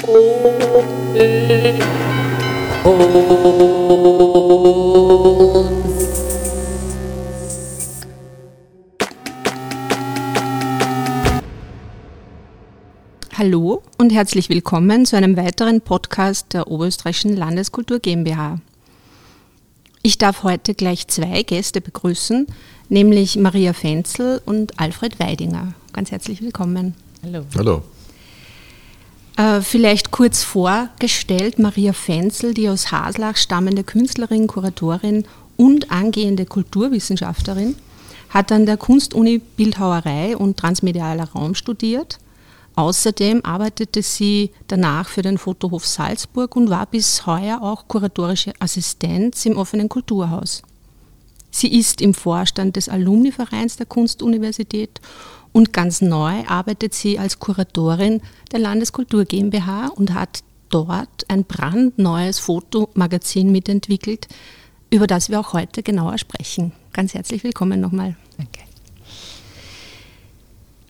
Hallo und herzlich willkommen zu einem weiteren Podcast der Oberösterreichischen Landeskultur GmbH. Ich darf heute gleich zwei Gäste begrüßen, nämlich Maria Fenzel und Alfred Weidinger. Ganz herzlich willkommen. Hallo. Hallo. Äh, vielleicht kurz vorgestellt, Maria Fenzel, die aus Haslach stammende Künstlerin, Kuratorin und angehende Kulturwissenschaftlerin, hat an der Kunstuni Bildhauerei und transmedialer Raum studiert Außerdem arbeitete sie danach für den Fotohof Salzburg und war bis heuer auch kuratorische Assistenz im offenen Kulturhaus. Sie ist im Vorstand des Alumnivereins der Kunstuniversität und ganz neu arbeitet sie als Kuratorin der Landeskultur GmbH und hat dort ein brandneues Fotomagazin mitentwickelt, über das wir auch heute genauer sprechen. Ganz herzlich willkommen nochmal. Danke.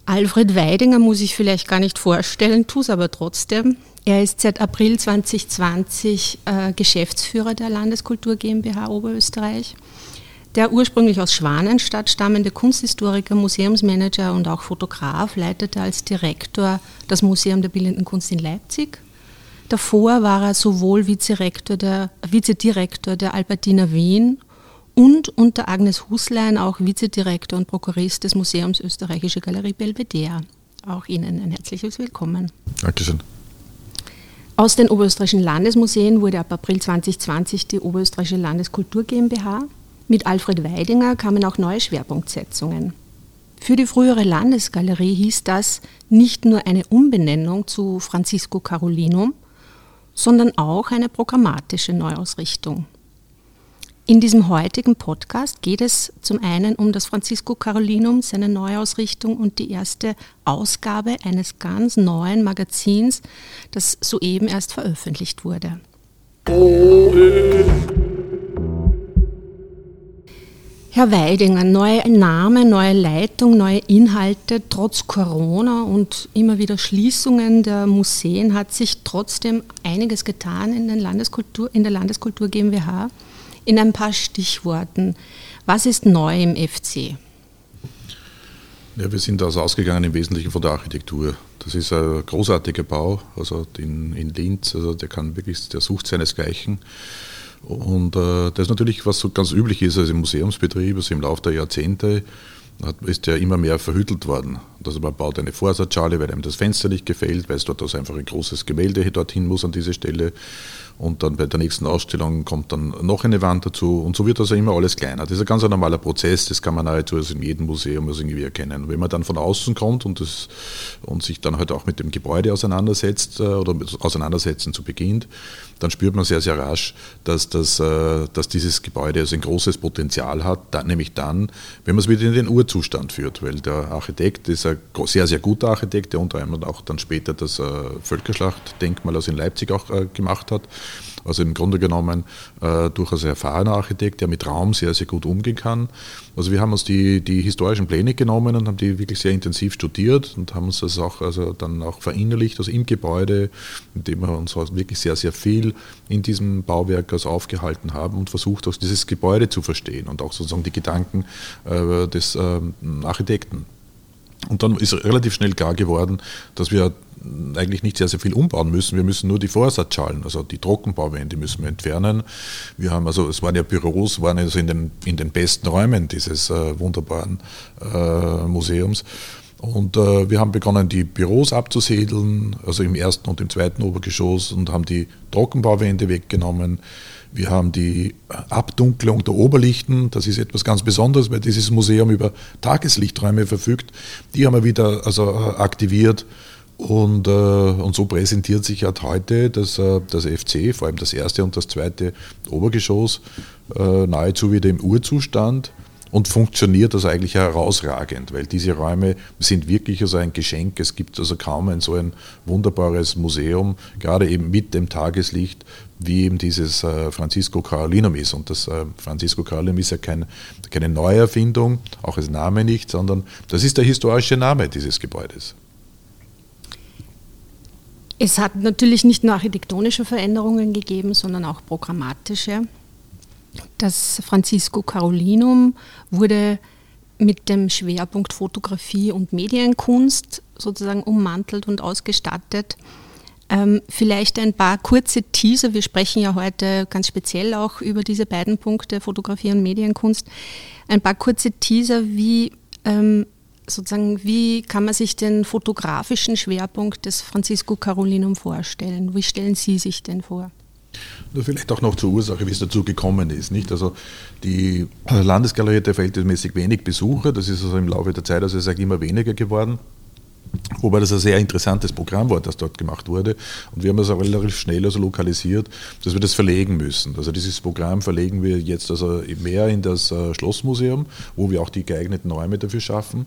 Alfred Weidinger muss ich vielleicht gar nicht vorstellen, tue es aber trotzdem. Er ist seit April 2020 äh, Geschäftsführer der Landeskultur GmbH Oberösterreich. Der ursprünglich aus Schwanenstadt stammende Kunsthistoriker, Museumsmanager und auch Fotograf leitete als Direktor das Museum der Bildenden Kunst in Leipzig. Davor war er sowohl Vizedirektor der, Vizedirektor der Albertina Wien und unter Agnes Huslein auch Vizedirektor und Prokurist des Museums Österreichische Galerie Belvedere. Auch Ihnen ein herzliches Willkommen. Dankeschön. Aus den Oberösterreichischen Landesmuseen wurde ab April 2020 die Oberösterreichische Landeskultur GmbH. Mit Alfred Weidinger kamen auch neue Schwerpunktsetzungen. Für die frühere Landesgalerie hieß das nicht nur eine Umbenennung zu Francisco Carolinum, sondern auch eine programmatische Neuausrichtung. In diesem heutigen Podcast geht es zum einen um das Francisco Carolinum, seine Neuausrichtung und die erste Ausgabe eines ganz neuen Magazins, das soeben erst veröffentlicht wurde. Herr Weidinger, neue Name, neue Leitung, neue Inhalte. Trotz Corona und immer wieder Schließungen der Museen hat sich trotzdem einiges getan in, den Landeskultur, in der Landeskultur GmbH in ein paar Stichworten. Was ist neu im FC? Ja, wir sind also ausgegangen im Wesentlichen von der Architektur. Das ist ein großartiger Bau, also in, in Linz, also der kann wirklich, der sucht seinesgleichen. Und äh, das ist natürlich, was so ganz üblich ist also im Museumsbetrieb, also im Laufe der Jahrzehnte ist ja immer mehr verhüttelt worden. Also man baut eine Vorsatzschale, weil einem das Fenster nicht gefällt, weil es dort also einfach ein großes Gemälde dorthin muss an diese Stelle und dann bei der nächsten Ausstellung kommt dann noch eine Wand dazu und so wird also immer alles kleiner. Das ist ein ganz normaler Prozess, das kann man nahezu also in jedem Museum also irgendwie erkennen. Wenn man dann von außen kommt und, das, und sich dann halt auch mit dem Gebäude auseinandersetzt äh, oder auseinandersetzen zu beginnt, dann spürt man sehr, sehr rasch, dass, das, äh, dass dieses Gebäude also ein großes Potenzial hat, nämlich dann, wenn man es wieder in den Urzustand führt, weil der Architekt ist ein sehr, sehr guter Architekt, der unter anderem auch dann später das äh, Völkerschlachtdenkmal also in Leipzig auch gemacht hat also im Grunde genommen äh, durchaus ein erfahrener Architekt, der mit Raum sehr, sehr gut umgehen kann. Also wir haben uns die, die historischen Pläne genommen und haben die wirklich sehr intensiv studiert und haben uns das auch also dann auch verinnerlicht, also im Gebäude, indem wir uns wirklich sehr, sehr viel in diesem Bauwerk also aufgehalten haben und versucht auch dieses Gebäude zu verstehen und auch sozusagen die Gedanken äh, des äh, Architekten. Und dann ist relativ schnell klar geworden, dass wir eigentlich nicht sehr, sehr viel umbauen müssen. Wir müssen nur die Vorsatzschalen, also die Trockenbauwände müssen wir entfernen. Wir haben also, es waren ja Büros, waren also in den, in den besten Räumen dieses äh, wunderbaren äh, Museums. Und äh, wir haben begonnen, die Büros abzusiedeln, also im ersten und im zweiten Obergeschoss und haben die Trockenbauwände weggenommen. Wir haben die Abdunklung der Oberlichten, das ist etwas ganz Besonderes, weil dieses Museum über Tageslichträume verfügt. Die haben wir wieder also, äh, aktiviert und, äh, und so präsentiert sich halt heute das, äh, das FC, vor allem das erste und das zweite Obergeschoss, nahezu wieder im Urzustand und funktioniert also eigentlich herausragend, weil diese Räume sind wirklich also ein Geschenk. Es gibt also kaum ein so ein wunderbares Museum, gerade eben mit dem Tageslicht, wie eben dieses äh, Francisco Carolinum ist. Und das äh, Francisco Carolinum ist ja kein, keine Neuerfindung, auch als Name nicht, sondern das ist der historische Name dieses Gebäudes. Es hat natürlich nicht nur architektonische Veränderungen gegeben, sondern auch programmatische. Das Francisco Carolinum wurde mit dem Schwerpunkt Fotografie und Medienkunst sozusagen ummantelt und ausgestattet. Ähm, vielleicht ein paar kurze Teaser. Wir sprechen ja heute ganz speziell auch über diese beiden Punkte, Fotografie und Medienkunst. Ein paar kurze Teaser, wie ähm, sozusagen, wie kann man sich den fotografischen Schwerpunkt des Francisco Carolinum vorstellen? Wie stellen Sie sich den vor? Vielleicht auch noch zur Ursache, wie es dazu gekommen ist. Nicht? Also die Landesgalerie hat verhältnismäßig wenig Besucher, das ist also im Laufe der Zeit, also ich sage, immer weniger geworden. Wobei das ein sehr interessantes Programm war, das dort gemacht wurde. Und wir haben es auch relativ schnell also lokalisiert, dass wir das verlegen müssen. Also dieses Programm verlegen wir jetzt also mehr in das äh, Schlossmuseum, wo wir auch die geeigneten Räume dafür schaffen.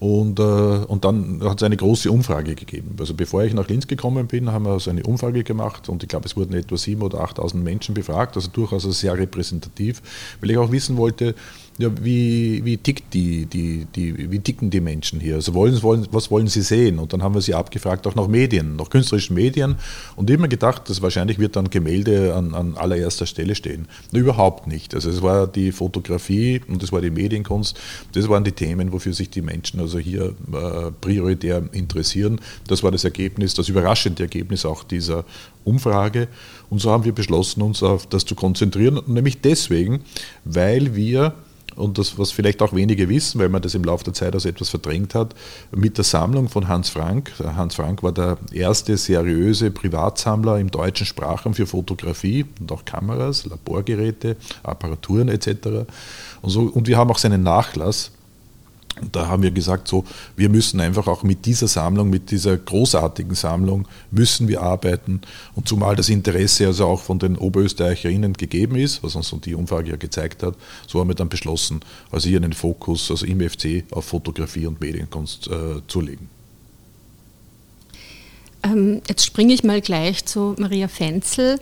Und, äh, und dann hat es eine große Umfrage gegeben. Also bevor ich nach Linz gekommen bin, haben wir so eine Umfrage gemacht und ich glaube, es wurden etwa 7.000 oder 8.000 Menschen befragt, also durchaus sehr repräsentativ, weil ich auch wissen wollte, ja, wie, wie, tickt die, die, die, wie ticken die Menschen hier? Also wollen, wollen, was wollen sie sehen? Und dann haben wir sie abgefragt, auch nach Medien, nach künstlerischen Medien und immer gedacht, dass wahrscheinlich wird dann Gemälde an, an allererster Stelle stehen. Überhaupt nicht. Also es war die Fotografie und es war die Medienkunst, das waren die Themen, wofür sich die Menschen also hier äh, prioritär interessieren. Das war das Ergebnis, das überraschende Ergebnis auch dieser Umfrage. Und so haben wir beschlossen, uns auf das zu konzentrieren, nämlich deswegen, weil wir und das, was vielleicht auch wenige wissen, weil man das im Laufe der Zeit als etwas verdrängt hat, mit der Sammlung von Hans Frank. Hans Frank war der erste seriöse Privatsammler im deutschen Sprachraum für Fotografie und auch Kameras, Laborgeräte, Apparaturen etc. Und, so, und wir haben auch seinen Nachlass und da haben wir gesagt, so, wir müssen einfach auch mit dieser Sammlung, mit dieser großartigen Sammlung, müssen wir arbeiten. Und zumal das Interesse also auch von den Oberösterreicherinnen gegeben ist, was uns die Umfrage ja gezeigt hat, so haben wir dann beschlossen, also hier einen Fokus, also im FC, auf Fotografie und Medienkunst äh, zu legen. Ähm, jetzt springe ich mal gleich zu Maria Fenzel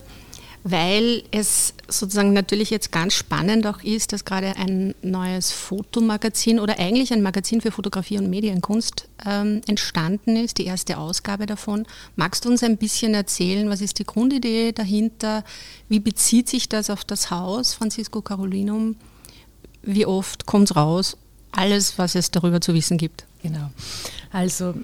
weil es sozusagen natürlich jetzt ganz spannend auch ist, dass gerade ein neues Fotomagazin oder eigentlich ein Magazin für Fotografie und Medienkunst ähm, entstanden ist, die erste Ausgabe davon. Magst du uns ein bisschen erzählen, was ist die Grundidee dahinter? Wie bezieht sich das auf das Haus Francisco Carolinum? Wie oft kommt es raus? Alles, was es darüber zu wissen gibt. Genau. Also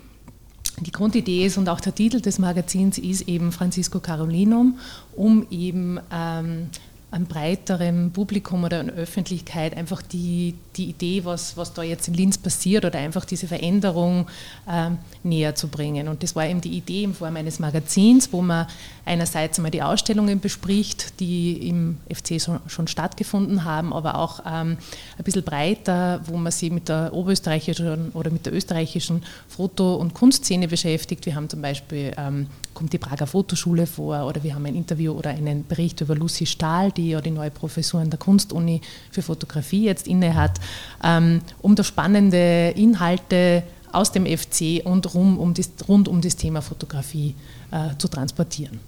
die Grundidee ist und auch der Titel des Magazins ist eben Francisco Carolinum, um eben ähm, einem breiteren Publikum oder einer Öffentlichkeit einfach die, die Idee, was, was da jetzt in Linz passiert oder einfach diese Veränderung ähm, näher zu bringen. Und das war eben die Idee in Form eines Magazins, wo man einerseits einmal die Ausstellungen bespricht, die im FC schon, stattgefunden haben, aber auch ähm, ein bisschen breiter, wo man sich mit der oberösterreichischen oder mit der österreichischen Foto- und Kunstszene beschäftigt. Wir haben zum Beispiel, ähm, kommt die Prager Fotoschule vor oder wir haben ein Interview oder einen Bericht über Lucy Stahl, die ja die neue Professur an der Kunstuni für Fotografie jetzt inne hat, ähm, um da spannende Inhalte aus dem FC und rund um das, rund um das Thema Fotografie äh, zu transportieren.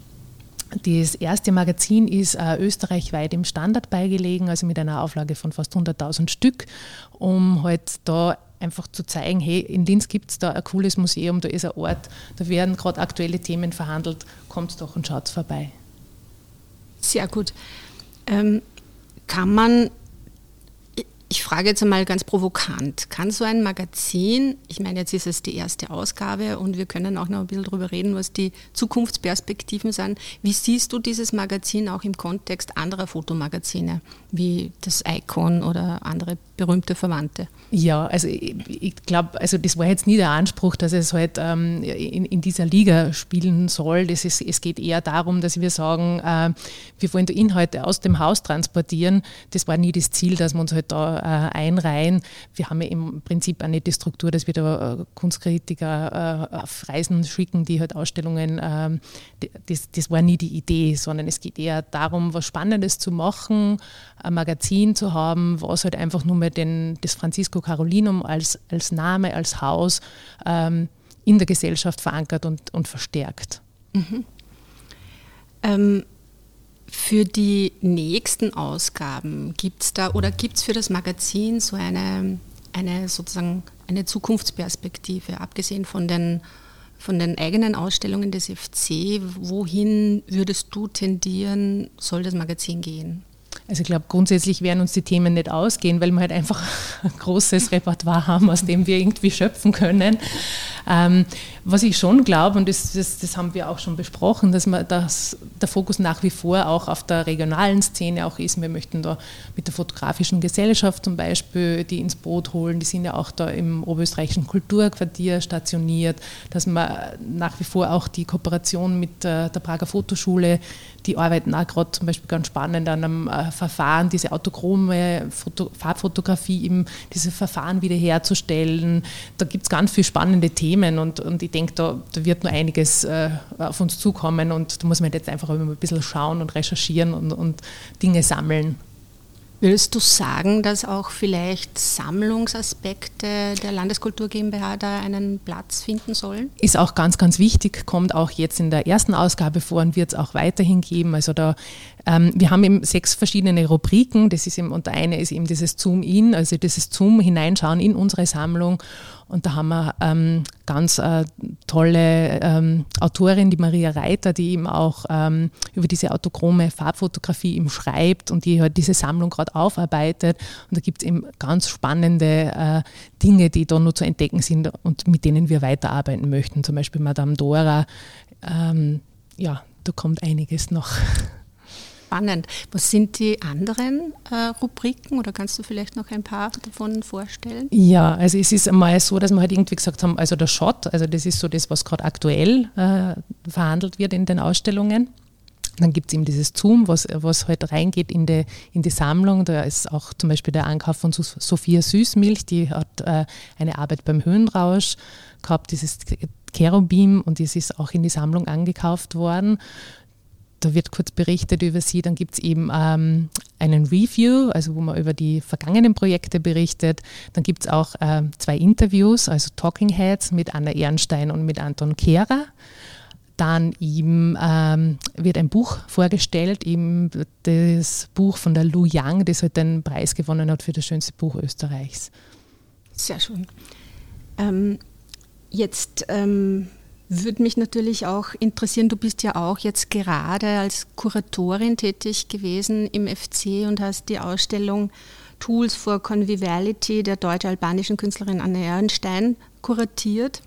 Das erste Magazin ist äh, österreichweit im Standard beigelegen, also mit einer Auflage von fast 100.000 Stück, um halt da einfach zu zeigen, hey, in Linz gibt es da ein cooles Museum, da ist ein Ort, da werden gerade aktuelle Themen verhandelt, kommt doch und schaut vorbei. Sehr gut. Ähm, kann man ich frage jetzt einmal ganz provokant, kann so ein Magazin, ich meine, jetzt ist es die erste Ausgabe und wir können auch noch ein bisschen darüber reden, was die Zukunftsperspektiven sind. Wie siehst du dieses Magazin auch im Kontext anderer Fotomagazine, wie das Icon oder andere berühmte Verwandte? Ja, also ich, ich glaube, also das war jetzt nie der Anspruch, dass es halt ähm, in, in, dieser Liga spielen soll. Das ist, es geht eher darum, dass wir sagen, äh, wir wollen die Inhalte aus dem Haus transportieren. Das war nie das Ziel, dass wir uns halt da äh, einreihen. Wir haben ja im Prinzip auch nicht die Struktur, dass wir da äh, Kunstkritiker äh, auf Reisen schicken, die halt Ausstellungen, ähm, das, das war nie die Idee, sondern es geht eher darum, was Spannendes zu machen, ein Magazin zu haben, was halt einfach nur mehr den, das Francisco Carolinum als, als Name, als Haus ähm, in der Gesellschaft verankert und, und verstärkt. Mhm. Ähm, für die nächsten Ausgaben gibt es da oder gibt es für das Magazin so eine, eine sozusagen eine Zukunftsperspektive, abgesehen von den von den eigenen Ausstellungen des FC, wohin würdest du tendieren, soll das Magazin gehen? Also ich glaube, grundsätzlich werden uns die Themen nicht ausgehen, weil wir halt einfach ein großes Repertoire haben, aus dem wir irgendwie schöpfen können. Ähm, was ich schon glaube, und das, das, das, haben wir auch schon besprochen, dass, man, dass der Fokus nach wie vor auch auf der regionalen Szene auch ist. Wir möchten da mit der fotografischen Gesellschaft zum Beispiel die ins Boot holen. Die sind ja auch da im oberösterreichischen Kulturquartier stationiert, dass man nach wie vor auch die Kooperation mit der, der Prager Fotoschule, die arbeiten auch gerade zum Beispiel ganz spannend an einem äh, Verfahren, diese autochrome Foto, Farbfotografie, eben diese Verfahren wiederherzustellen. Da gibt es ganz viele spannende Themen und, und ich denke, da, da wird nur einiges äh, auf uns zukommen und da muss man jetzt einfach immer ein bisschen schauen und recherchieren und, und Dinge sammeln. Würdest du sagen, dass auch vielleicht Sammlungsaspekte der Landeskultur GmbH da einen Platz finden sollen? Ist auch ganz, ganz wichtig, kommt auch jetzt in der ersten Ausgabe vor und wird es auch weiterhin geben. Also da, ähm, wir haben eben sechs verschiedene Rubriken. Das ist eben, und eine ist eben dieses Zoom-In, also dieses Zoom hineinschauen in unsere Sammlung. Und da haben wir ähm, ganz äh, tolle ähm, Autorin, die Maria Reiter, die eben auch ähm, über diese autochrome Farbfotografie eben schreibt und die halt diese Sammlung gerade aufarbeitet. Und da gibt es eben ganz spannende äh, Dinge, die da nur zu entdecken sind und mit denen wir weiterarbeiten möchten. Zum Beispiel Madame Dora. Ähm, ja, da kommt einiges noch. Spannend. Was sind die anderen äh, Rubriken oder kannst du vielleicht noch ein paar davon vorstellen? Ja, also es ist einmal so, dass wir halt irgendwie gesagt haben, also der Shot, also das ist so das, was gerade aktuell äh, verhandelt wird in den Ausstellungen. Dann gibt es eben dieses Zoom, was, was halt reingeht in die, in die Sammlung. Da ist auch zum Beispiel der Ankauf von Sophia Süßmilch, die hat äh, eine Arbeit beim Höhenrausch gehabt, dieses Cherubim und das ist auch in die Sammlung angekauft worden da wird kurz berichtet über sie. Dann gibt es eben ähm, einen Review, also wo man über die vergangenen Projekte berichtet. Dann gibt es auch äh, zwei Interviews, also Talking Heads mit Anna Ehrenstein und mit Anton Kehrer. Dann eben ähm, wird ein Buch vorgestellt, eben das Buch von der Lu Yang, das halt den Preis gewonnen hat für das schönste Buch Österreichs. Sehr schön. Ähm, jetzt ähm, würde mich natürlich auch interessieren, du bist ja auch jetzt gerade als Kuratorin tätig gewesen im FC und hast die Ausstellung Tools for Conviviality der deutsch-albanischen Künstlerin Anne Ehrenstein kuratiert.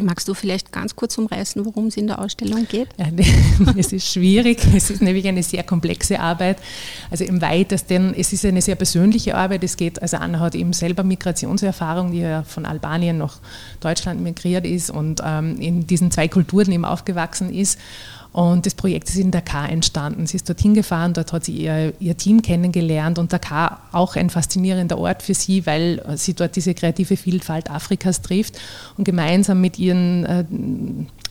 Magst du vielleicht ganz kurz umreißen, worum es in der Ausstellung geht? Ja, es ist schwierig. Es ist nämlich eine sehr komplexe Arbeit. Also im weitesten, es ist eine sehr persönliche Arbeit. Es geht, also Anna hat eben selber Migrationserfahrung, die ja von Albanien nach Deutschland migriert ist und ähm, in diesen zwei Kulturen eben aufgewachsen ist. Und das Projekt ist in Dakar entstanden. Sie ist dorthin gefahren, dort hat sie ihr, ihr Team kennengelernt und Dakar auch ein faszinierender Ort für sie, weil sie dort diese kreative Vielfalt Afrikas trifft und gemeinsam mit ihren äh,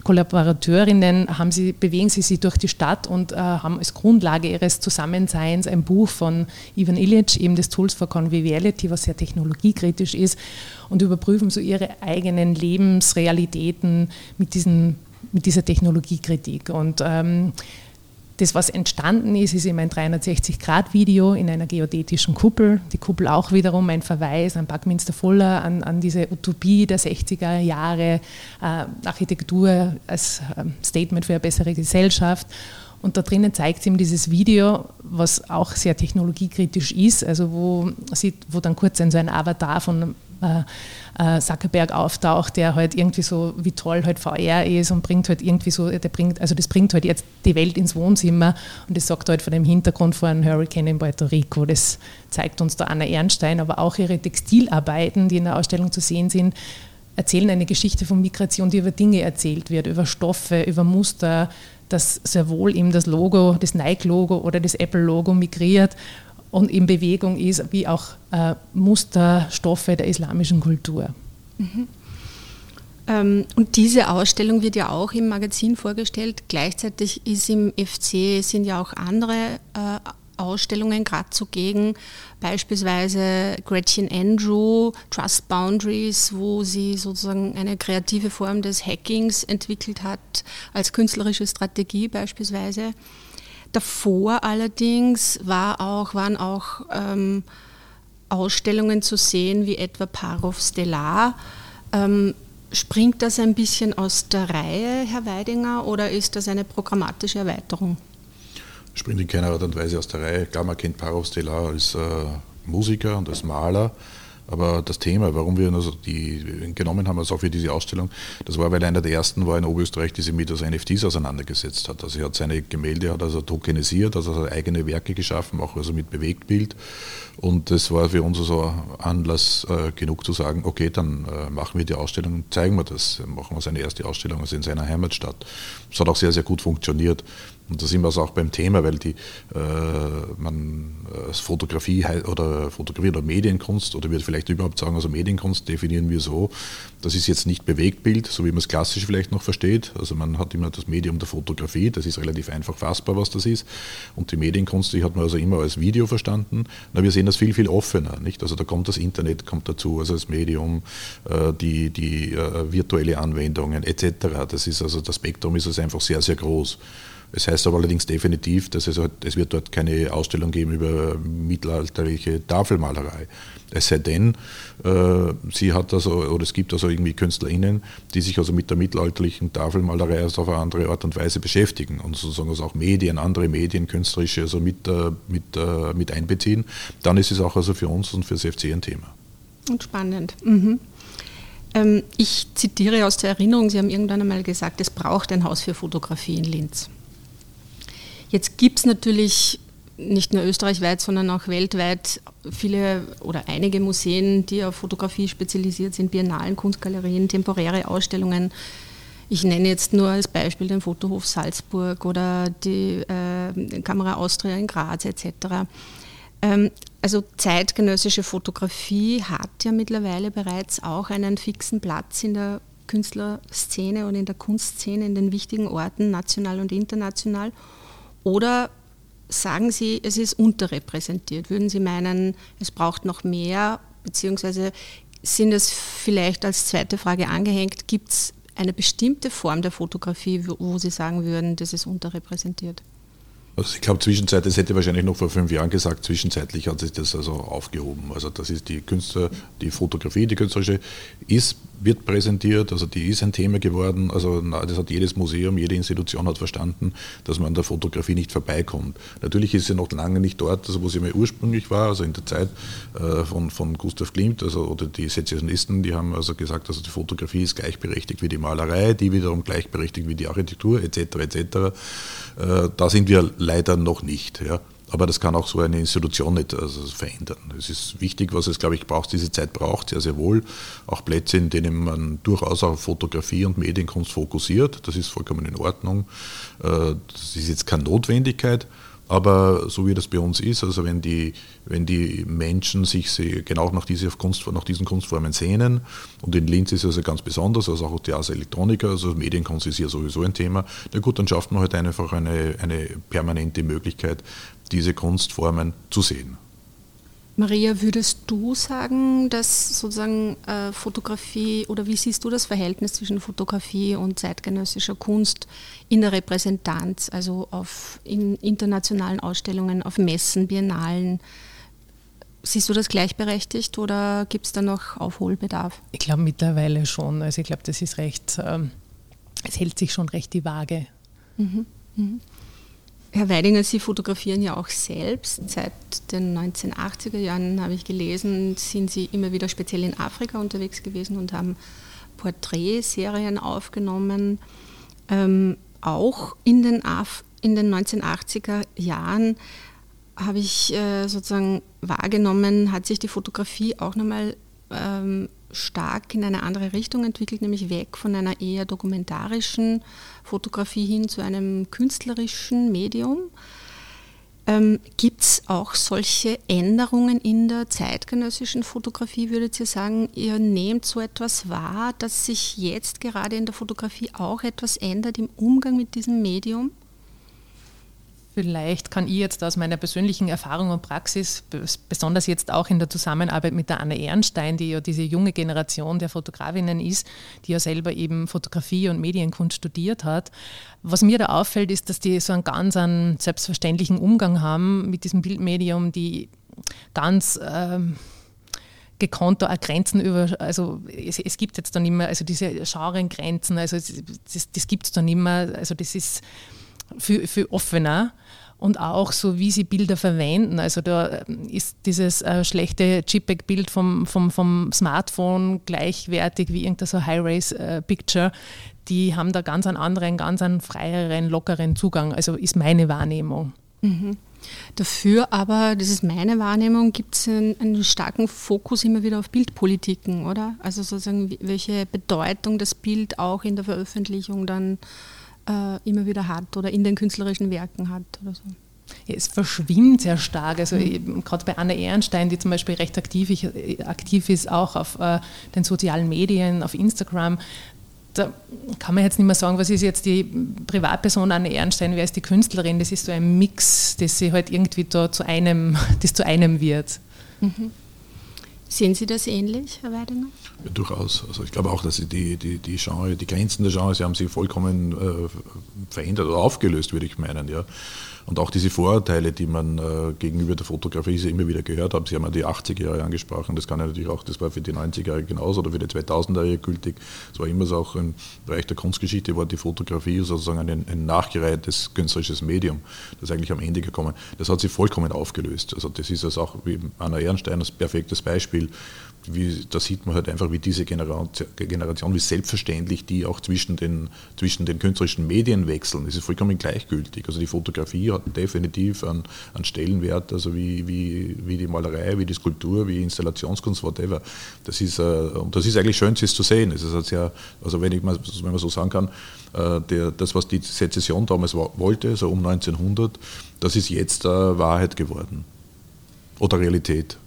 Kollaborateurinnen haben sie, bewegen sie sich durch die Stadt und äh, haben als Grundlage ihres Zusammenseins ein Buch von Ivan Illich, eben des Tools for Conviviality, was sehr technologiekritisch ist, und überprüfen so ihre eigenen Lebensrealitäten mit diesen mit dieser Technologiekritik. Und ähm, das, was entstanden ist, ist eben ein 360-Grad-Video in einer geodätischen Kuppel. Die Kuppel auch wiederum ein Verweis an Buckminster Fuller, an, an diese Utopie der 60er Jahre, äh, Architektur als äh, Statement für eine bessere Gesellschaft. Und da drinnen zeigt sie ihm dieses Video, was auch sehr technologiekritisch ist, also wo, sie, wo dann kurz ein, so ein Avatar von äh, äh, Zuckerberg auftaucht, der halt irgendwie so, wie toll halt VR ist und bringt halt irgendwie so, der bringt, also das bringt halt jetzt die Welt ins Wohnzimmer und das sagt halt von dem Hintergrund von einem Hurricane in Puerto Rico. Das zeigt uns da Anna Ernstein, aber auch ihre Textilarbeiten, die in der Ausstellung zu sehen sind, erzählen eine Geschichte von Migration, die über Dinge erzählt wird, über Stoffe, über Muster, dass sehr wohl eben das Logo, das Nike-Logo oder das Apple-Logo migriert und in Bewegung ist, wie auch äh, Musterstoffe der islamischen Kultur. Mhm. Ähm, und diese Ausstellung wird ja auch im Magazin vorgestellt. Gleichzeitig ist im FC sind ja auch andere äh, Ausstellungen gerade zugegen, beispielsweise Gretchen Andrew, Trust Boundaries, wo sie sozusagen eine kreative Form des Hackings entwickelt hat, als künstlerische Strategie beispielsweise. Davor allerdings war auch, waren auch ähm, Ausstellungen zu sehen, wie etwa Parov Stellar. Ähm, Springt das ein bisschen aus der Reihe, Herr Weidinger, oder ist das eine programmatische Erweiterung? Springt in keiner Art und Weise aus der Reihe. Klar, man kennt Parov Stellar als äh, Musiker und als Maler, aber das Thema, warum wir also die genommen haben, also auch für diese Ausstellung, das war, weil einer der ersten war in Oberösterreich, die sich mit also NFTs auseinandergesetzt hat. Also er hat seine Gemälde hat also tokenisiert, also eigene Werke geschaffen, auch also mit Bewegtbild. Und das war für uns also Anlass äh, genug zu sagen, okay, dann äh, machen wir die Ausstellung, zeigen wir das, machen wir seine erste Ausstellung also in seiner Heimatstadt. Es hat auch sehr, sehr gut funktioniert. Und da sind wir also auch beim Thema, weil die äh, man äh, Fotografie oder Fotografie oder Medienkunst oder würde vielleicht überhaupt sagen, also Medienkunst definieren wir so, das ist jetzt nicht Bewegtbild, so wie man es klassisch vielleicht noch versteht. Also man hat immer das Medium der Fotografie, das ist relativ einfach fassbar, was das ist. Und die Medienkunst, die hat man also immer als Video verstanden. Na, wir sehen das viel, viel offener. Nicht? Also da kommt das Internet kommt dazu, also das Medium, äh, die, die äh, virtuelle Anwendungen etc. Das ist also das Spektrum ist also einfach sehr, sehr groß. Es heißt aber allerdings definitiv, dass es, es wird dort keine Ausstellung geben über mittelalterliche Tafelmalerei. Es sei denn, äh, sie hat also, oder es gibt also irgendwie KünstlerInnen, die sich also mit der mittelalterlichen Tafelmalerei also auf eine andere Art und Weise beschäftigen und sozusagen also auch Medien, andere Medien, künstlerische also mit, äh, mit, äh, mit einbeziehen. Dann ist es auch also für uns und für das FC ein Thema. Und spannend. Mhm. Ähm, ich zitiere aus der Erinnerung, Sie haben irgendwann einmal gesagt, es braucht ein Haus für Fotografie in Linz. Jetzt gibt es natürlich nicht nur österreichweit, sondern auch weltweit viele oder einige Museen, die auf Fotografie spezialisiert sind, Biennalen, Kunstgalerien, temporäre Ausstellungen. Ich nenne jetzt nur als Beispiel den Fotohof Salzburg oder die äh, Kamera Austria in Graz etc. Ähm, also zeitgenössische Fotografie hat ja mittlerweile bereits auch einen fixen Platz in der Künstlerszene und in der Kunstszene in den wichtigen Orten, national und international. Oder sagen Sie, es ist unterrepräsentiert? Würden Sie meinen, es braucht noch mehr? Beziehungsweise sind es vielleicht als zweite Frage angehängt, gibt es eine bestimmte Form der Fotografie, wo Sie sagen würden, das ist unterrepräsentiert? Also ich glaube, zwischenzeitlich, das hätte wahrscheinlich noch vor fünf Jahren gesagt, zwischenzeitlich hat sich das also aufgehoben. Also das ist die Künstler, die Fotografie, die künstlerische ist wird präsentiert, also die ist ein Thema geworden. Also das hat jedes Museum, jede Institution hat verstanden, dass man an der Fotografie nicht vorbeikommt. Natürlich ist sie noch lange nicht dort, also wo sie mal ursprünglich war, also in der Zeit äh, von, von Gustav Klimt, also oder die Sezessionisten, die haben also gesagt, also die Fotografie ist gleichberechtigt wie die Malerei, die wiederum gleichberechtigt wie die Architektur etc. etc. Äh, da sind wir leider noch nicht. Ja. Aber das kann auch so eine Institution nicht also verändern. Es ist wichtig, was es, glaube ich, braucht, diese Zeit braucht, sehr, sehr wohl. Auch Plätze, in denen man durchaus auf Fotografie und Medienkunst fokussiert. Das ist vollkommen in Ordnung. Äh, das ist jetzt keine Notwendigkeit. Aber so wie das bei uns ist, also wenn die, wenn die Menschen sich genau nach, diese Kunst, nach diesen Kunstformen sehnen, und in Linz ist es also ganz besonders, also auch die Ars Electronica, also Medienkunst ist hier sowieso ein Thema, na gut, dann schafft man halt einfach eine, eine permanente Möglichkeit, diese Kunstformen zu sehen. Maria, würdest du sagen, dass sozusagen äh, Fotografie oder wie siehst du das Verhältnis zwischen Fotografie und zeitgenössischer Kunst in der Repräsentanz, also auf in internationalen Ausstellungen, auf Messen, Biennalen? Siehst du das gleichberechtigt oder gibt es da noch Aufholbedarf? Ich glaube mittlerweile schon. Also ich glaube, das ist recht, ähm, es hält sich schon recht die Waage. Mhm. Mhm. Herr Weidinger, Sie fotografieren ja auch selbst. Seit den 1980er Jahren habe ich gelesen, sind Sie immer wieder speziell in Afrika unterwegs gewesen und haben Porträtserien aufgenommen. Ähm, auch in den, Af in den 1980er Jahren habe ich äh, sozusagen wahrgenommen, hat sich die Fotografie auch nochmal ähm, stark in eine andere Richtung entwickelt, nämlich weg von einer eher dokumentarischen Fotografie hin zu einem künstlerischen Medium. Ähm, Gibt es auch solche Änderungen in der zeitgenössischen Fotografie, würdet ihr sagen, ihr nehmt so etwas wahr, dass sich jetzt gerade in der Fotografie auch etwas ändert im Umgang mit diesem Medium? Vielleicht kann ich jetzt aus meiner persönlichen Erfahrung und Praxis, besonders jetzt auch in der Zusammenarbeit mit der Anne Ehrenstein, die ja diese junge Generation der Fotografinnen ist, die ja selber eben Fotografie und Medienkunst studiert hat, was mir da auffällt, ist, dass die so einen ganz einen selbstverständlichen Umgang haben mit diesem Bildmedium, die ganz ähm, gekonnt da auch Grenzen über, also es, es, gibt jetzt dann immer, also diese Genregrenzen, also das, das gibt es dann immer, also das ist viel, viel offener und auch so, wie sie Bilder verwenden. Also da ähm, ist dieses äh, schlechte JPEG-Bild vom, vom, vom Smartphone gleichwertig wie irgendein so High-Res-Picture. Die haben da ganz einen anderen, ganz einen freieren, lockeren Zugang. Also ist meine Wahrnehmung. Mhm. Dafür aber, das ist meine Wahrnehmung, gibt es einen, einen, starken Fokus immer wieder auf Bildpolitiken, oder? Also sozusagen, welche Bedeutung das Bild auch in der Veröffentlichung dann äh, immer wieder hat oder in den künstlerischen Werken hat oder so. Ja, es verschwimmt sehr stark. Also mhm. gerade bei Anna Ehrenstein, die zum Beispiel recht aktiv, ich, aktiv ist, auch auf äh, den sozialen Medien, auf Instagram, da kann man jetzt nicht mehr sagen, was ist jetzt die Privatperson Anne Ehrenstein, wer ist die Künstlerin. Das ist so ein Mix, das sie halt irgendwie da zu einem, das zu einem wird. Mhm. Sehen Sie das ähnlich, Herr Weidinger? Ja, durchaus. Also ich glaube auch, dass die, die, die Genre, die Grenzen der Genres haben sich vollkommen äh, verändert oder aufgelöst, würde ich meinen. Ja. Und auch diese Vorurteile, die man äh, gegenüber der Fotografie immer wieder gehört hat, Sie haben ja die 80er Jahre angesprochen, das kann ja natürlich auch, das war für die 90er Jahre genauso oder für die 2000er Jahre gültig. Es war immer so auch im Bereich der Kunstgeschichte, war die Fotografie sozusagen ein, ein nachgereihtes künstlerisches Medium, das eigentlich am Ende gekommen. Das hat sich vollkommen aufgelöst. Also das ist also auch wie Anna Ehrenstein als perfektes Beispiel wie, da sieht man halt einfach, wie diese Generation, wie selbstverständlich die auch zwischen den, zwischen den künstlerischen Medien wechseln. Das ist vollkommen gleichgültig. Also die Fotografie hat definitiv einen, einen Stellenwert, also wie, wie, wie die Malerei, wie die Skulptur, wie Installationskunst, whatever. Das ist, äh, und das ist eigentlich schön, das zu sehen. Es ist halt sehr, also wenn, ich mal, wenn man so sagen kann, äh, der, das, was die Sezession damals wollte, so um 1900, das ist jetzt äh, Wahrheit geworden. Oder Realität.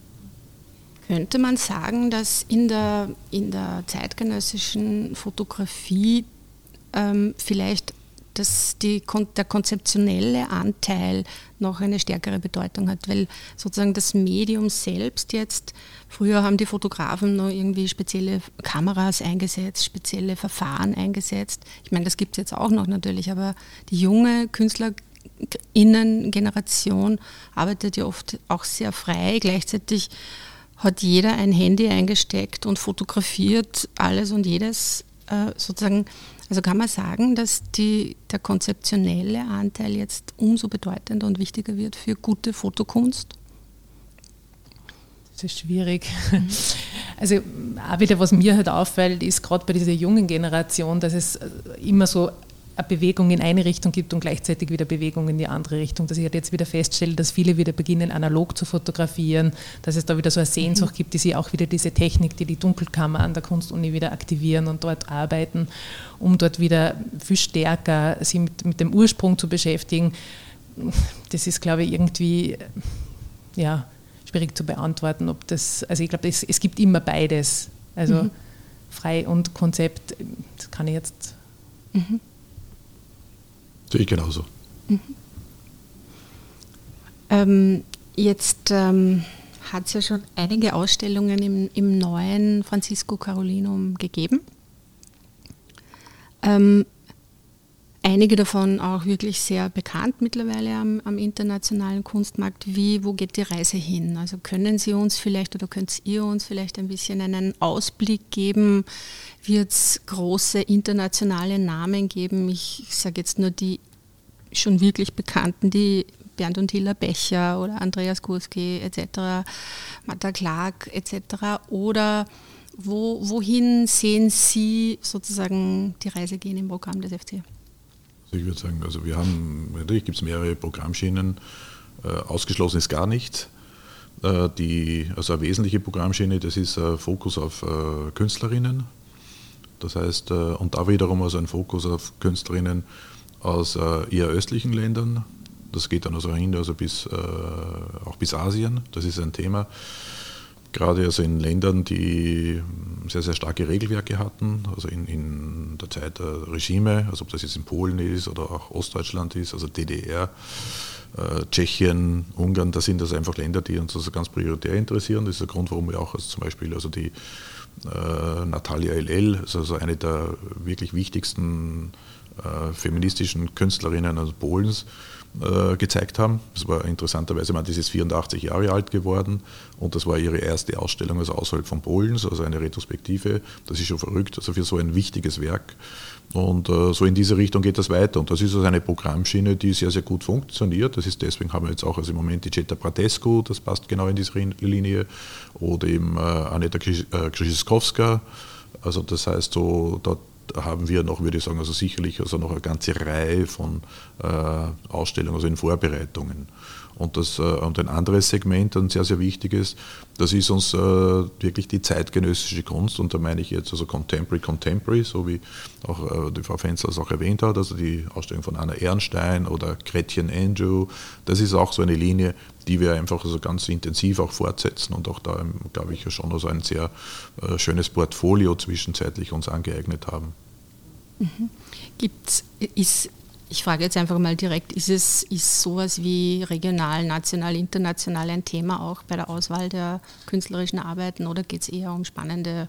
Könnte man sagen, dass in der, in der zeitgenössischen Fotografie ähm, vielleicht dass die, der konzeptionelle Anteil noch eine stärkere Bedeutung hat, weil sozusagen das Medium selbst jetzt, früher haben die Fotografen noch irgendwie spezielle Kameras eingesetzt, spezielle Verfahren eingesetzt. Ich meine, das gibt es jetzt auch noch natürlich, aber die junge Künstlerinnen-Generation arbeitet ja oft auch sehr frei. Gleichzeitig hat jeder ein Handy eingesteckt und fotografiert alles und jedes äh, sozusagen. Also kann man sagen, dass die, der konzeptionelle Anteil jetzt umso bedeutender und wichtiger wird für gute Fotokunst? Das ist schwierig. Also auch wieder, was mir halt auffällt, ist gerade bei dieser jungen Generation, dass es immer so eine Bewegung in eine Richtung gibt und gleichzeitig wieder Bewegung in die andere Richtung. Dass ich halt jetzt wieder feststelle, dass viele wieder beginnen, analog zu fotografieren, dass es da wieder so eine Sehnsucht mhm. gibt, die sie auch wieder diese Technik, die die Dunkelkammer an der Kunstuni wieder aktivieren und dort arbeiten, um dort wieder viel stärker sich mit, mit dem Ursprung zu beschäftigen. Das ist, glaube ich, irgendwie ja, schwierig zu beantworten, ob das, also ich glaube, es, es gibt immer beides. Also mhm. frei und Konzept, das kann ich jetzt. Mhm. Sehe ich genauso. Mhm. Ähm, jetzt ähm, hat es ja schon einige Ausstellungen im, im neuen Francisco Carolinum gegeben. Ähm, einige davon auch wirklich sehr bekannt mittlerweile am, am, internationalen Kunstmarkt. Wie, wo geht die Reise hin? Also können Sie uns vielleicht oder könnt ihr uns vielleicht ein bisschen einen Ausblick geben? Wird es große internationale Namen geben? Ich, ich sage jetzt nur die schon wirklich bekannten, die Bernd und Hilla Becher oder Andreas Kurski etc., Martha Clark etc. Oder wo, wohin sehen Sie sozusagen die Reise gehen im Programm des FC? Also ich würde sagen, also wir haben, natürlich gibt es mehrere Programmschienen, äh, ausgeschlossen ist gar nichts. Äh, die, also eine wesentliche Programmschiene, das ist ein Fokus auf äh, Künstlerinnen. Das heißt, äh, und da wiederum also ein Fokus auf Künstlerinnen aus äh, eher östlichen Ländern. Das geht dann also hin, also bis, äh, auch bis Asien. Das ist ein Thema. Gerade also in Ländern, die sehr, sehr starke Regelwerke hatten, also in, in der Zeit der Regime, also ob das jetzt in Polen ist oder auch Ostdeutschland ist, also DDR, äh, Tschechien, Ungarn, das sind das einfach Länder, die uns also ganz prioritär interessieren. Das ist der Grund, warum wir auch also zum Beispiel also die äh, Natalia LL, also eine der wirklich wichtigsten äh, feministischen Künstlerinnen aus Polens, äh, gezeigt haben. Das war interessanterweise, man, ist 84 Jahre alt geworden und das war ihre erste Ausstellung also außerhalb von Polens, also eine Retrospektive. Das ist schon verrückt, also für so ein wichtiges Werk. Und äh, so in diese Richtung geht das weiter. Und das ist also eine Programmschiene, die sehr, sehr gut funktioniert. Das ist deswegen haben wir jetzt auch also im Moment die Jetta Pratescu, das passt genau in diese Linie, oder eben äh, Aneta Krzyzkowska. Also das heißt, so, dort haben wir noch, würde ich sagen, also sicherlich also noch eine ganze Reihe von äh, Ausstellungen, also in Vorbereitungen. Und, das, äh, und ein anderes Segment, ein sehr, sehr wichtiges, das ist uns äh, wirklich die zeitgenössische Kunst. Und da meine ich jetzt also Contemporary, Contemporary, so wie auch äh, die Frau Fenster es auch erwähnt hat, also die Ausstellung von Anna Ehrenstein oder Gretchen Andrew. Das ist auch so eine Linie, die wir einfach also ganz intensiv auch fortsetzen und auch da, glaube ich, schon also ein sehr äh, schönes Portfolio zwischenzeitlich uns angeeignet haben. Mhm. Gibt's, ist ich frage jetzt einfach mal direkt, ist es ist sowas wie regional, national, international ein Thema auch bei der Auswahl der künstlerischen Arbeiten oder geht es eher um spannende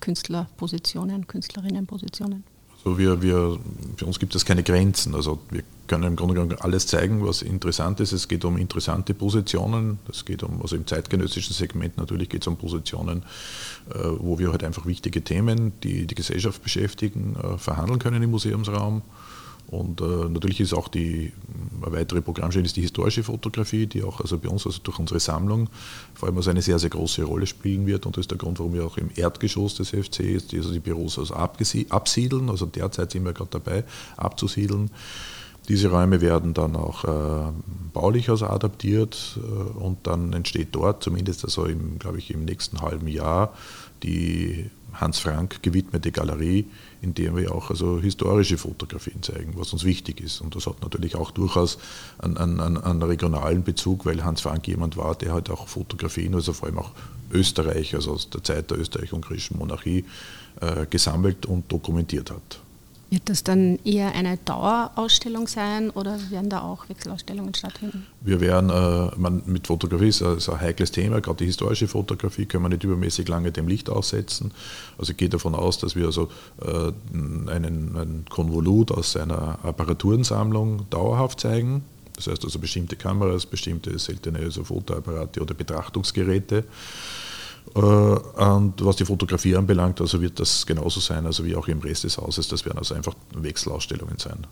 Künstlerpositionen, Künstlerinnenpositionen? Also wir, wir, für uns gibt es keine Grenzen. Also wir können im Grunde genommen alles zeigen, was interessant ist. Es geht um interessante Positionen. Es geht um, also im zeitgenössischen Segment natürlich geht es um Positionen, äh, wo wir halt einfach wichtige Themen, die die Gesellschaft beschäftigen, äh, verhandeln können im Museumsraum. Und äh, natürlich ist auch die eine weitere Programmstelle ist die historische Fotografie, die auch also bei uns also durch unsere Sammlung vor allem also eine sehr, sehr große Rolle spielen wird. Und das ist der Grund, warum wir auch im Erdgeschoss des FC also die Büros also absiedeln. Also derzeit sind wir gerade dabei, abzusiedeln. Diese Räume werden dann auch äh, baulich also adaptiert äh, und dann entsteht dort, zumindest also im, glaube ich, im nächsten halben Jahr, die Hans Frank gewidmete Galerie, in der wir auch also historische Fotografien zeigen, was uns wichtig ist. Und das hat natürlich auch durchaus einen, einen, einen regionalen Bezug, weil Hans Frank jemand war, der halt auch Fotografien, also vor allem auch Österreich, also aus der Zeit der österreich-ungarischen Monarchie, äh, gesammelt und dokumentiert hat. Wird das dann eher eine Dauerausstellung sein oder werden da auch Wechselausstellungen stattfinden? Wir werden, äh, man, mit Fotografie ist ein, ein heikles Thema, gerade die historische Fotografie können wir nicht übermäßig lange dem Licht aussetzen. Also ich gehe davon aus, dass wir also äh, einen, einen Konvolut aus einer Apparaturensammlung dauerhaft zeigen. Das heißt also bestimmte Kameras, bestimmte seltene also Fotoapparate oder Betrachtungsgeräte. Äh, und was die Fotografie anbelangt, also wird das genauso sein, also wie auch im Rest des Hauses. Das werden also einfach Wechselausstellungen sein.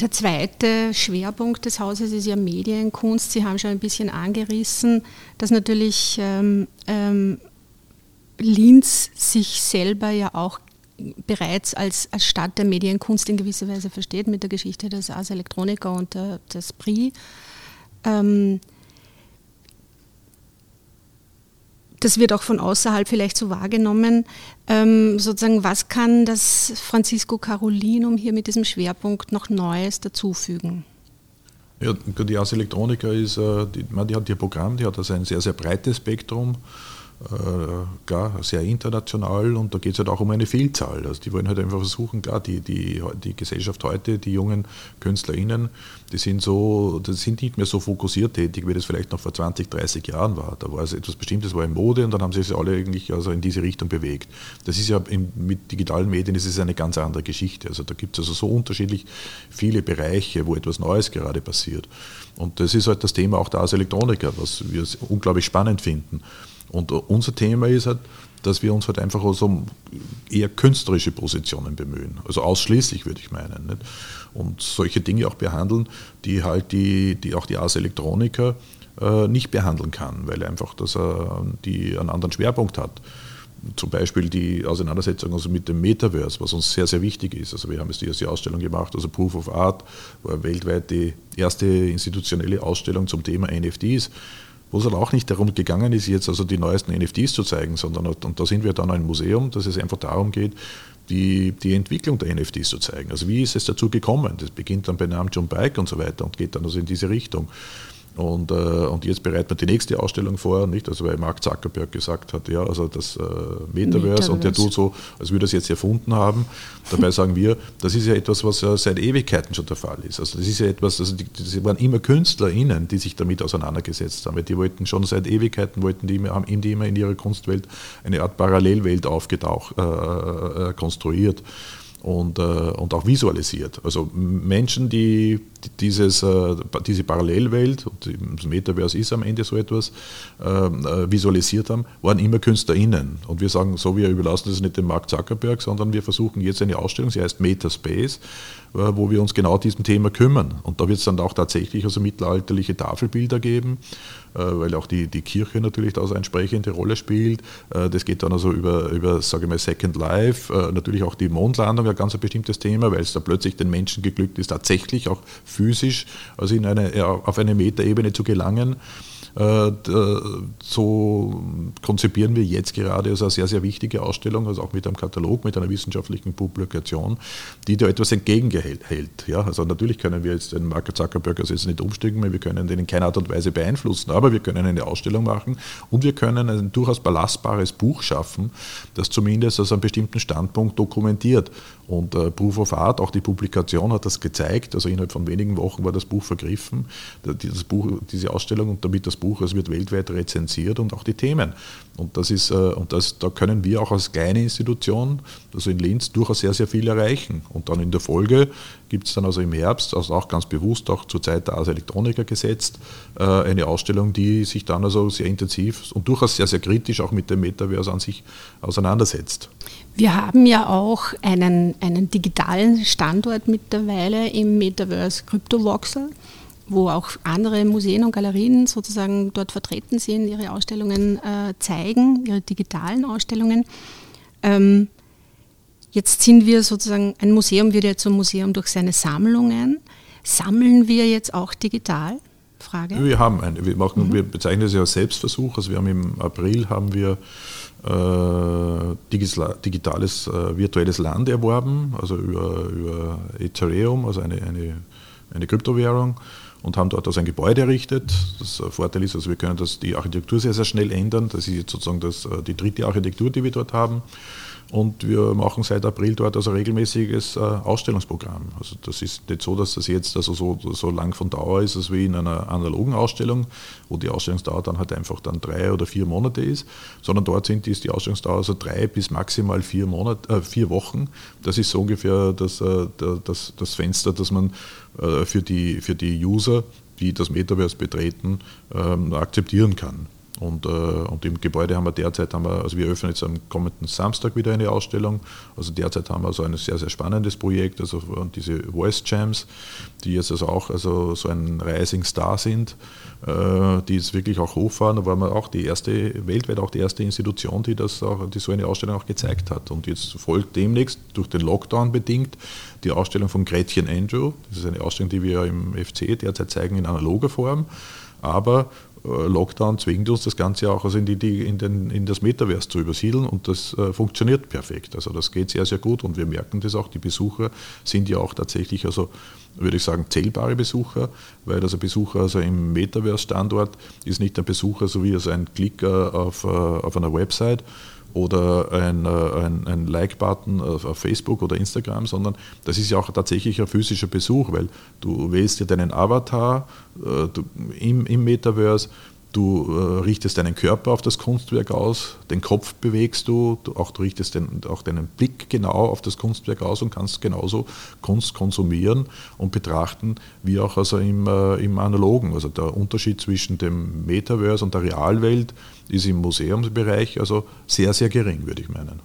Der zweite Schwerpunkt des Hauses ist ja Medienkunst. Sie haben schon ein bisschen angerissen, dass natürlich ähm, ähm, Linz sich selber ja auch bereits als, als Stadt der Medienkunst in gewisser Weise versteht, mit der Geschichte des Ars Electronica und der, des PRI. Ähm, das wird auch von außerhalb vielleicht so wahrgenommen. Ähm, sozusagen, was kann das Francisco Carolinum hier mit diesem Schwerpunkt noch Neues dazufügen? Ja, die Ars Electronica ist, äh, die, die hat ihr Programm, die hat also ein sehr, sehr breites Spektrum klar, sehr international und da geht es halt auch um eine Vielzahl. Also die wollen halt einfach versuchen, klar, die, die, die Gesellschaft heute, die jungen KünstlerInnen, die sind so, die sind nicht mehr so fokussiert tätig, wie das vielleicht noch vor 20, 30 Jahren war. Da war es etwas Bestimmtes, war in Mode und dann haben sie sich alle eigentlich also in diese Richtung bewegt. Das ist ja in, mit digitalen Medien ist es eine ganz andere Geschichte. Also da gibt es also so unterschiedlich viele Bereiche, wo etwas Neues gerade passiert. Und das ist halt das Thema auch da als Elektroniker, was wir unglaublich spannend finden. Und unser Thema ist halt, dass wir uns halt einfach um eher künstlerische Positionen bemühen. Also ausschließlich würde ich meinen. Nicht? Und solche Dinge auch behandeln, die halt die, die auch die Ars Electronica äh, nicht behandeln kann, weil einfach das äh, die einen anderen Schwerpunkt hat. Zum Beispiel die Auseinandersetzung also mit dem Metaverse, was uns sehr, sehr wichtig ist. Also wir haben jetzt die erste Ausstellung gemacht, also Proof of Art, war weltweit die erste institutionelle Ausstellung zum Thema NFTs wo es aber auch nicht darum gegangen ist, jetzt also die neuesten NFTs zu zeigen, sondern und da sind wir dann ein Museum, dass es einfach darum geht, die, die Entwicklung der NFTs zu zeigen. Also wie ist es dazu gekommen? Das beginnt dann bei Namen John Bike und so weiter und geht dann also in diese Richtung. Und, äh, und jetzt bereiten wir die nächste Ausstellung vor, nicht? Also weil Mark Zuckerberg gesagt hat, ja, also das äh, Metaverse, Metaverse, und der tut so, als würde er es jetzt erfunden haben. Dabei sagen wir, das ist ja etwas, was ja seit Ewigkeiten schon der Fall ist. Also das ist ja etwas, also die, das waren immer KünstlerInnen, die sich damit auseinandergesetzt haben. Die wollten schon seit Ewigkeiten, wollten die, haben die immer in ihrer Kunstwelt eine Art Parallelwelt aufgetaucht, äh, äh konstruiert. Und, äh, und auch visualisiert. Also Menschen, die dieses, äh, diese Parallelwelt, und das Metaverse ist am Ende so etwas, ähm, äh, visualisiert haben, waren immer KünstlerInnen. Und wir sagen so, wir überlassen das nicht dem Mark Zuckerberg, sondern wir versuchen jetzt eine Ausstellung, sie heißt Metaspace, äh, wo wir uns genau diesem Thema kümmern. Und da wird es dann auch tatsächlich also mittelalterliche Tafelbilder geben, weil auch die, die Kirche natürlich da so eine entsprechende Rolle spielt. Äh, das geht dann also über, über sage ich mal, Second Life, natürlich auch die Mondlandung, ein ganz bestimmtes Thema, weil es da plötzlich den Menschen geglückt ist, tatsächlich auch physisch, also in eine, auf eine Metaebene zu gelangen. Äh, so konzipieren wir jetzt gerade also eine sehr, sehr wichtige Ausstellung, also auch mit einem Katalog, mit einer wissenschaftlichen Publikation, die da etwas entgegengehält. Ja, also natürlich können wir jetzt den Mark Zuckerberg also jetzt nicht umstimmen, wir können den in keiner Art und Weise beeinflussen, aber wir können eine Ausstellung machen und wir können ein durchaus belastbares Buch schaffen, das zumindest aus einem bestimmten Standpunkt dokumentiert. Und äh, Proof of Art, auch die Publikation hat das gezeigt, also innerhalb von wenigen Wochen war das Buch vergriffen, das Buch, diese Ausstellung und damit das Buch, es wird weltweit rezensiert und auch die Themen. Und das ist, äh, und das, da können wir auch als kleine Institution, also in Linz, durchaus sehr, sehr viel erreichen. Und dann in der Folge gibt es dann also im Herbst, also auch ganz bewusst auch zur Zeit der Ars Electronica gesetzt, äh, eine Ausstellung, die sich dann also sehr intensiv und durchaus sehr, sehr kritisch auch mit dem Metaverse an sich auseinandersetzt. Wir haben ja auch einen, einen digitalen Standort mittlerweile im Metaverse CryptoVoxel, wo auch andere Museen und Galerien sozusagen dort vertreten sind, ihre Ausstellungen äh, zeigen, ihre digitalen Ausstellungen. Ähm, jetzt sind wir sozusagen, ein Museum wird ja zum Museum durch seine Sammlungen. Sammeln wir jetzt auch digital? Frage. Wir haben eine, wir, machen, mhm. wir bezeichnen das ja als Selbstversuch. Also wir haben im April haben wir äh, digitales äh, virtuelles Land erworben, also über, über Ethereum, also eine, eine, eine Kryptowährung und haben dort also ein Gebäude errichtet. Das äh, Vorteil ist, also wir können das, die Architektur sehr, sehr schnell ändern. Das ist jetzt sozusagen das, die dritte Architektur, die wir dort haben. Und wir machen seit April dort also regelmäßiges äh, Ausstellungsprogramm. Also das ist nicht so, dass das jetzt also so, so lang von Dauer ist, als wie in einer analogen Ausstellung, wo die Ausstellungsdauer dann halt einfach dann drei oder vier Monate ist, sondern dort sind ist die Ausstellungsdauer also drei bis maximal vier, Monate, äh, vier Wochen. Das ist so ungefähr das, äh, das, das Fenster, das man äh, für, die, für die User, die das Metaverse betreten, ähm, akzeptieren kann. Und, äh, und im Gebäude haben wir derzeit, haben wir, also wir öffnen jetzt am kommenden Samstag wieder eine Ausstellung. Also derzeit haben wir so ein sehr, sehr spannendes Projekt, also diese Voice Jams, die jetzt also auch also so ein Rising Star sind, äh, die jetzt wirklich auch hochfahren. Da waren wir auch die erste, weltweit auch die erste Institution, die, das auch, die so eine Ausstellung auch gezeigt hat. Und jetzt folgt demnächst, durch den Lockdown bedingt, die Ausstellung von Gretchen Andrew. Das ist eine Ausstellung, die wir im FC derzeit zeigen in analoger Form. Aber äh, Lockdown zwingt uns das Ganze auch also in, die, die, in, den, in das Metaverse zu übersiedeln und das äh, funktioniert perfekt. Also das geht sehr, sehr gut und wir merken das auch. Die Besucher sind ja auch tatsächlich, also würde ich sagen, zählbare Besucher, weil also Besucher also im Metaverse-Standort ist nicht ein Besucher, so wie also ein Klick auf, äh, auf einer Website, oder ein, äh, ein, ein Like-Button auf, Facebook oder Instagram, sondern das ist ja auch tatsächlich ein physischer Besuch, weil du wählst dir deinen Avatar äh, du, im, im Metaverse Du äh, richtest deinen Körper auf das Kunstwerk aus, den Kopf bewegst du, du auch du richtest den, auch deinen Blick genau auf das Kunstwerk aus und kannst genauso Kunst konsumieren und betrachten, wie auch also im, äh, im Analogen. Also der Unterschied zwischen dem Metaverse und der Realwelt ist im Museumsbereich also sehr, sehr gering, würde ich meinen.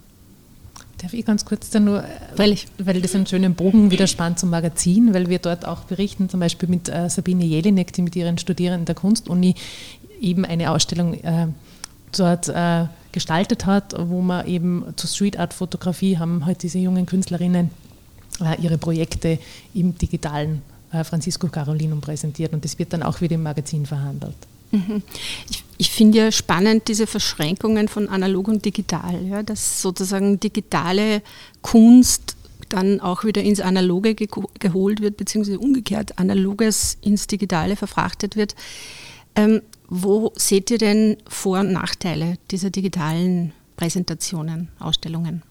Darf ich ganz kurz da nur, weil, ich, weil das einen schönen Bogen wieder spannt zum Magazin, weil wir dort auch berichten, zum Beispiel mit äh, Sabine Jelinek, die mit ihren Studierenden der Kunstuni eben eine Ausstellung äh, dort äh, gestaltet hat, wo man eben zur Street Art Fotografie haben halt diese jungen Künstlerinnen äh, ihre Projekte im digitalen äh, Francisco Carolinum präsentiert und das wird dann auch wieder im Magazin verhandelt. Mhm. Ich, ich finde ja spannend diese Verschränkungen von analog und digital, ja, dass sozusagen digitale Kunst dann auch wieder ins Analoge geholt wird, beziehungsweise umgekehrt Analoges ins Digitale verfrachtet wird. Ähm, wo seht ihr denn Vor- und Nachteile dieser digitalen Präsentationen, Ausstellungen?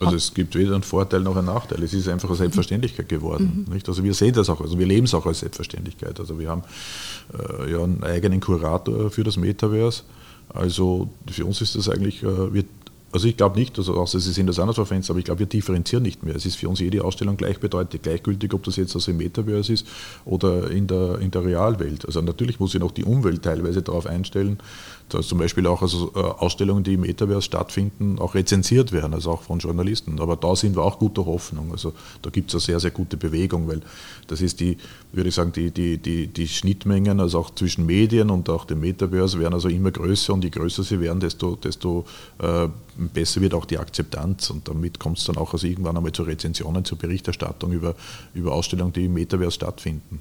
Also es gibt weder einen Vorteil noch einen Nachteil. Es ist einfach eine Selbstverständlichkeit geworden. Mhm. Nicht? Also wir sehen das auch, also wir leben es auch als Selbstverständlichkeit. Also wir haben äh, ja einen eigenen Kurator für das Metaverse. Also für uns ist das eigentlich, äh, wir Also ich glaube nicht, also außer Sie sehen das anders auf Fenster, aber ich glaube, wir differenzieren nicht mehr. Es ist für uns jede Ausstellung gleichbedeutend, gleichgültig, ob das jetzt also im Metaverse ist oder in der, in der Realwelt. Also natürlich muss ich noch die Umwelt teilweise darauf einstellen, dass zum Beispiel auch also äh, Ausstellungen, die im Metaverse stattfinden, auch rezensiert werden, also auch von Journalisten. Aber da sind wir auch guter Hoffnung. Also da gibt es eine sehr, sehr gute Bewegung, weil das ist die, würde ich sagen, die, die, die, die Schnittmengen, also auch zwischen Medien und auch dem Metaverse werden also immer größer und je größer sie werden, desto, desto äh, besser wird auch die Akzeptanz und damit kommt es dann auch also irgendwann einmal zu Rezensionen, zur Berichterstattung über, über Ausstellungen, die im Metaverse stattfinden.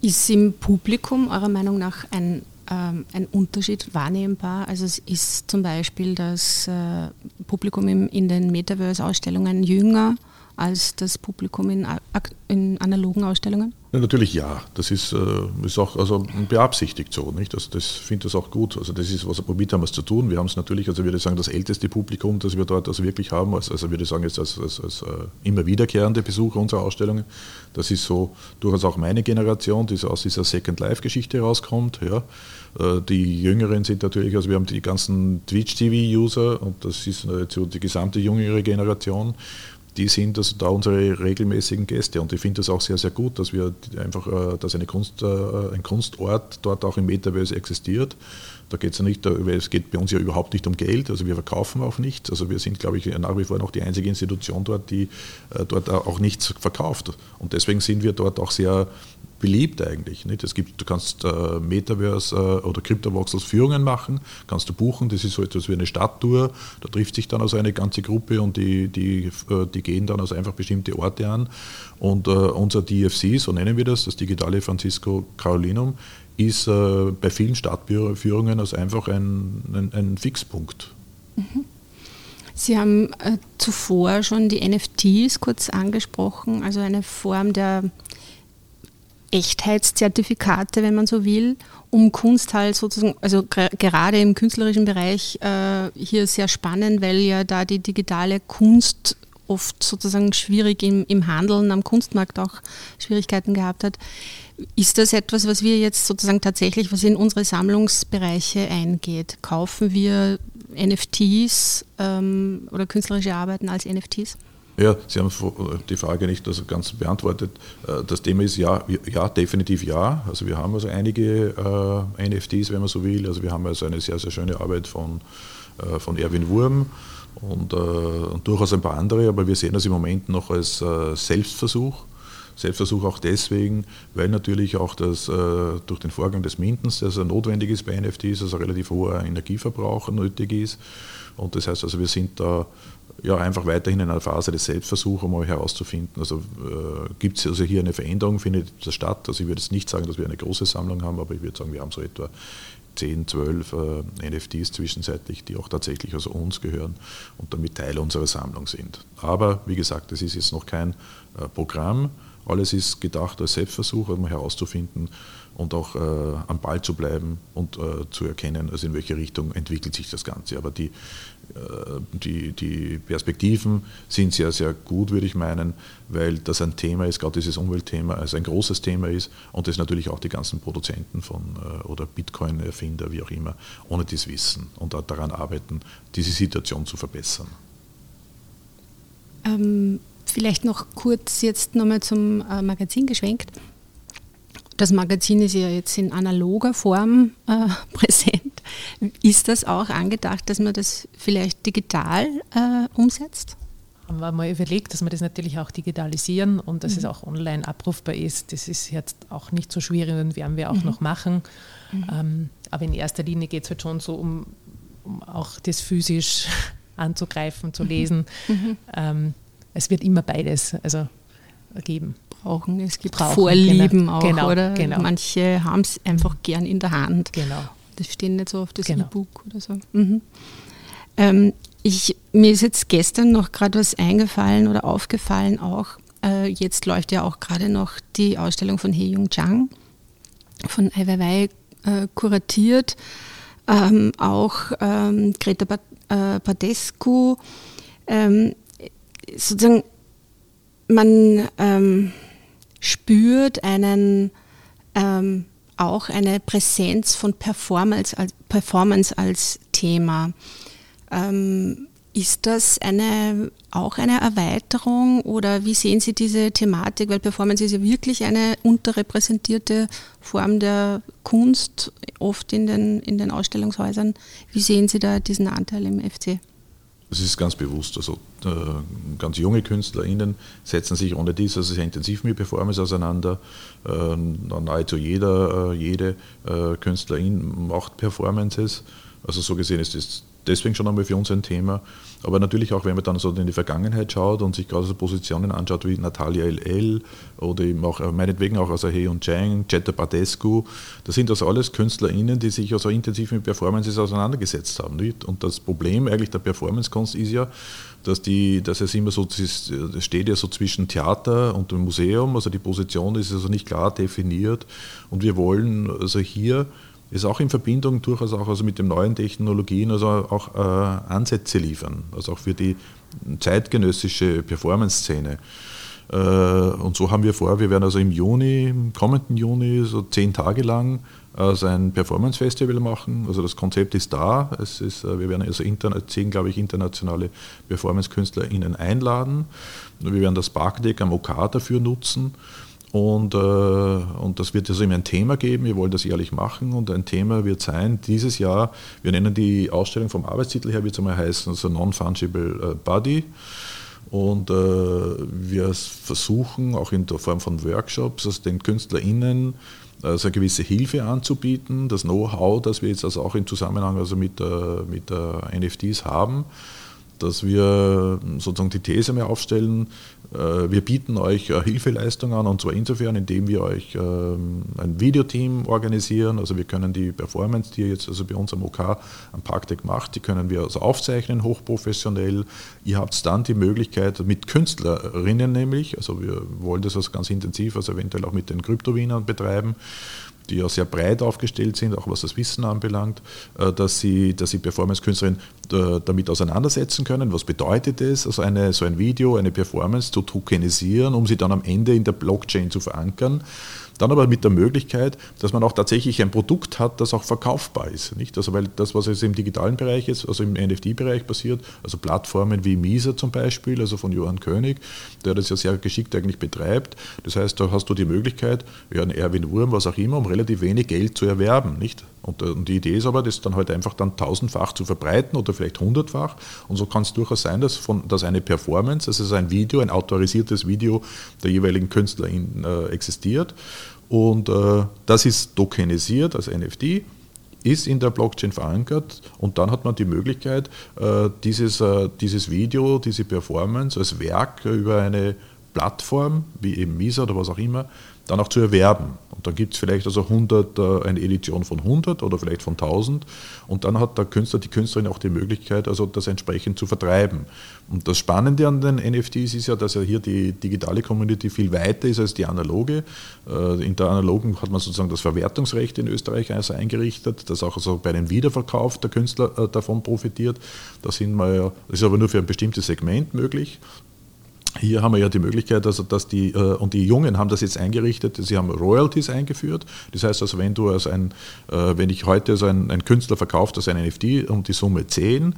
Ist im Publikum eurer Meinung nach ein, ähm, ein Unterschied wahrnehmbar? Also es ist zum Beispiel das äh, Publikum im, in den Metaverse-Ausstellungen jünger als das Publikum in, in analogen Ausstellungen? Ja, natürlich ja. Das ist, äh, ist auch also beabsichtigt so. Nicht? Also das finde das auch gut. Also das ist, was wir probiert haben, es zu tun. Wir haben es natürlich, also würde sagen, das älteste Publikum, das wir dort also wirklich haben, also, also würde sagen, jetzt als, als, als, äh, immer wiederkehrende Besucher unserer Ausstellungen. Das ist so durchaus auch meine Generation, die so aus dieser Second Life-Geschichte rauskommt. Ja. Äh, die Jüngeren sind natürlich, also wir haben die ganzen Twitch-TV-User und das ist die gesamte jüngere Generation die sind also da unsere regelmäßigen Gäste. Und ich finde das auch sehr, sehr gut, dass wir einfach, äh, dass eine Kunst, äh, ein Kunstort dort auch im Metaverse existiert. Da geht es ja nicht, es geht bei uns ja überhaupt nicht um Geld, also wir verkaufen auch nichts. Also wir sind, glaube ich, nach wie vor noch die einzige Institution dort, die äh, dort auch nichts verkauft. Und deswegen sind wir dort auch sehr beliebt eigentlich. Nicht? Es gibt, du kannst äh, Metaverse äh, oder Cryptovoxels Führungen machen, kannst du buchen, das ist so etwas wie eine Stadttour, da trifft sich dann also eine ganze Gruppe und die, die, äh, die gehen dann also einfach bestimmte Orte an. Und äh, unser DFC, so nennen wir das, das digitale Francisco Carolinum, ist äh, bei vielen Stadtführungen also einfach ein, ein, ein Fixpunkt. Mhm. Sie haben äh, zuvor schon die NFTs kurz angesprochen, also eine Form der Echtheitszertifikate, wenn man so will, um Kunst halt sozusagen, also gerade im künstlerischen Bereich äh, hier sehr spannend, weil ja da die digitale Kunst oft sozusagen schwierig im, im Handeln am Kunstmarkt auch Schwierigkeiten gehabt hat. Ist das etwas, was wir jetzt sozusagen tatsächlich, was in unsere Sammlungsbereiche eingeht? Kaufen wir NFTs ähm, oder künstlerische Arbeiten als NFTs? Ja, Sie haben die Frage nicht also ganz beantwortet. Äh, das Thema ist ja, ja, definitiv ja. Also wir haben also einige äh, NFTs, wenn man so will. Also wir haben also eine sehr, sehr schöne Arbeit von, äh, von Erwin Wurm und, äh, und, durchaus ein paar andere, aber wir sehen das im Moment noch als äh, Selbstversuch. Selbstversuch auch deswegen, weil natürlich auch das äh, durch den Vorgang des Mintens, der also notwendig ist bei NFTs, also relativ hoher Energieverbrauch nötig ist. Und das heißt also, wir sind da ja, einfach weiterhin in einer Phase des Selbstversuchs, um mal herauszufinden. Also äh, gibt es also hier eine Veränderung, findet das statt? Also ich würde jetzt nicht sagen, dass wir eine große Sammlung haben, aber ich würde sagen, wir haben so etwa 10, 12 äh, NFTs zwischenzeitlich, die auch tatsächlich also uns gehören und damit Teil unserer Sammlung sind. Aber wie gesagt, das ist jetzt noch kein äh, Programm. Alles ist gedacht als Selbstversuch, um herauszufinden und auch äh, am Ball zu bleiben und äh, zu erkennen, also in welche Richtung entwickelt sich das Ganze. Aber die, die, die Perspektiven sind sehr, sehr gut, würde ich meinen, weil das ein Thema ist, gerade dieses Umweltthema, also ein großes Thema ist und das natürlich auch die ganzen Produzenten von äh, oder Bitcoin-Erfinder, wie auch immer, ohne das Wissen und daran arbeiten, diese Situation zu verbessern. Ähm, vielleicht noch kurz jetzt nochmal zum äh, Magazin geschwenkt. Das Magazin ist ja jetzt in analoger Form äh, präsent. Ist das auch angedacht, dass man das vielleicht digital äh, umsetzt? Haben wir mal überlegt, dass wir das natürlich auch digitalisieren und dass mhm. es auch online abrufbar ist. Das ist jetzt auch nicht so schwierig und werden wir auch mhm. noch machen. Mhm. Ähm, aber in erster Linie geht es halt schon so um, um, auch das physisch anzugreifen, zu mhm. lesen. Mhm. Ähm, es wird immer beides also, geben brauchen. Es gibt brauchen, Vorlieben genau, auch, genau, oder? Genau. Manche haben es einfach gern in der Hand. Genau. Das stehen nicht so auf das genau. E-Book oder so. Mhm. Ähm, ich, mir ist jetzt gestern noch gerade was eingefallen oder aufgefallen auch. Äh, jetzt läuft ja auch gerade noch die Ausstellung von He Jung Chang von Ai Weiwei äh, kuratiert. Ähm, auch ähm, Greta Badescu. Äh, ähm, sozusagen, man ähm, spürt einen ähm, auch eine Präsenz von Performance als, Performance als Thema. Ähm, ist das eine, auch eine Erweiterung oder wie sehen Sie diese Thematik? Weil Performance ist ja wirklich eine unterrepräsentierte Form der Kunst, oft in den, in den Ausstellungshäusern. Wie sehen Sie da diesen Anteil im FC? Das ist ganz bewusst. Also äh, ganz junge KünstlerInnen setzen sich ohne dies also sehr intensiv mit Performance auseinander. Äh, nahezu jeder, äh, jede äh, Künstlerin macht Performances. Also so gesehen ist das deswegen schon einmal für uns ein Thema. Aber natürlich auch, wenn man dann so in die Vergangenheit schaut und sich gerade so Positionen anschaut wie Natalia LL oder eben auch äh, meinetwegen auch also He und Chang, Jetta Badescu, das sind das alles KünstlerInnen, die sich also intensiv mit Performances auseinandergesetzt haben. Nicht? Und das Problem eigentlich der Performance-Kunst ist ja, dass, die, dass es immer so, es steht ja so zwischen Theater und dem Museum, also die Position ist also nicht klar definiert und wir wollen also hier ist auch in Verbindung durchaus auch also mit den neuen Technologien also auch äh, Ansätze liefern, also auch für die zeitgenössische Performance-Szene. Äh, und so haben wir vor, wir werden also im Juni, im kommenden Juni, so zehn Tage lang also ein Performance-Festival machen. Also das Konzept ist da. Es ist, äh, wir werden also zehn, glaube ich, internationale Performance-KünstlerInnen einladen. Wir werden das Parkdeck am OK dafür nutzen. Und, äh, und das wird also immer ein Thema geben, wir wollen das jährlich machen und ein Thema wird sein, dieses Jahr, wir nennen die Ausstellung vom Arbeitstitel her, wird es einmal heißen, also Non-Fungible äh, Body. Und äh, wir versuchen auch in der Form von Workshops, also den KünstlerInnen also eine gewisse Hilfe anzubieten, das Know-how, das wir jetzt also auch im Zusammenhang also mit, äh, mit äh, NFTs haben, dass wir sozusagen die These mehr aufstellen, wir bieten euch äh, Hilfeleistung an und zwar insofern, indem wir euch ähm, ein Videoteam organisieren. Also wir können die Performance, die ihr jetzt also bei uns am OK am Parkdeck macht, die können wir also aufzeichnen, hochprofessionell. Ihr habt dann die Möglichkeit mit Künstlerinnen nämlich, also wir wollen das also ganz intensiv, also eventuell auch mit den Kryptowienern betreiben, die ja sehr breit aufgestellt sind, auch was das Wissen anbelangt, äh, dass sie, dass sie Performance-Künstlerinnen äh, damit auseinandersetzen können. Was bedeutet es, also eine, so ein Video, eine Performance zu tokenisieren, um sie dann am Ende in der Blockchain zu verankern? Dann aber mit der Möglichkeit, dass man auch tatsächlich ein Produkt hat, das auch verkaufbar ist. Nicht? Also weil das, was jetzt im digitalen Bereich ist, also im NFT-Bereich passiert, also Plattformen wie Misa zum Beispiel, also von Johann König, der das ja sehr geschickt eigentlich betreibt. Das heißt, da hast du die Möglichkeit, ja, ein Erwin Wurm, was auch immer, um relativ wenig Geld zu erwerben. Nicht? Und, äh, und die Idee ist aber, das dann halt einfach dann tausendfach zu verbreiten oder vielleicht hundertfach. Und so kann es durchaus sein, dass, von, dass eine Performance, also ein Video, ein autorisiertes Video der jeweiligen Künstlerin äh, existiert. Und äh, das ist tokenisiert als NFT ist in der Blockchain verankert und dann hat man die Möglichkeit, äh, dieses, äh, dieses Video, diese Performance als Werk über eine Plattform wie eben Misa oder was auch immer dann auch zu erwerben. Und dann gibt es vielleicht also 100, äh, eine Edition von 100 oder vielleicht von 1000 und dann hat der Künstler, die Künstlerin auch die Möglichkeit, also das entsprechend zu vertreiben. Und das Spannende an den NFTs ist ja, dass ja hier die digitale Community viel weiter ist als die analoge. Äh, in der analogen hat man sozusagen das Verwertungsrecht in Österreich also eingerichtet, dass auch also bei dem Wiederverkauf der Künstler äh, davon profitiert. Da sind wir das ist aber nur für ein bestimmtes Segment möglich. Hier haben wir ja die Möglichkeit, also dass die, äh, und die Jungen haben das jetzt eingerichtet, sie haben Royalties eingeführt. Das heißt also, wenn du als ein, äh, wenn ich heute so ein, ein Künstler verkauft als ein NFT um die Summe 10, äh,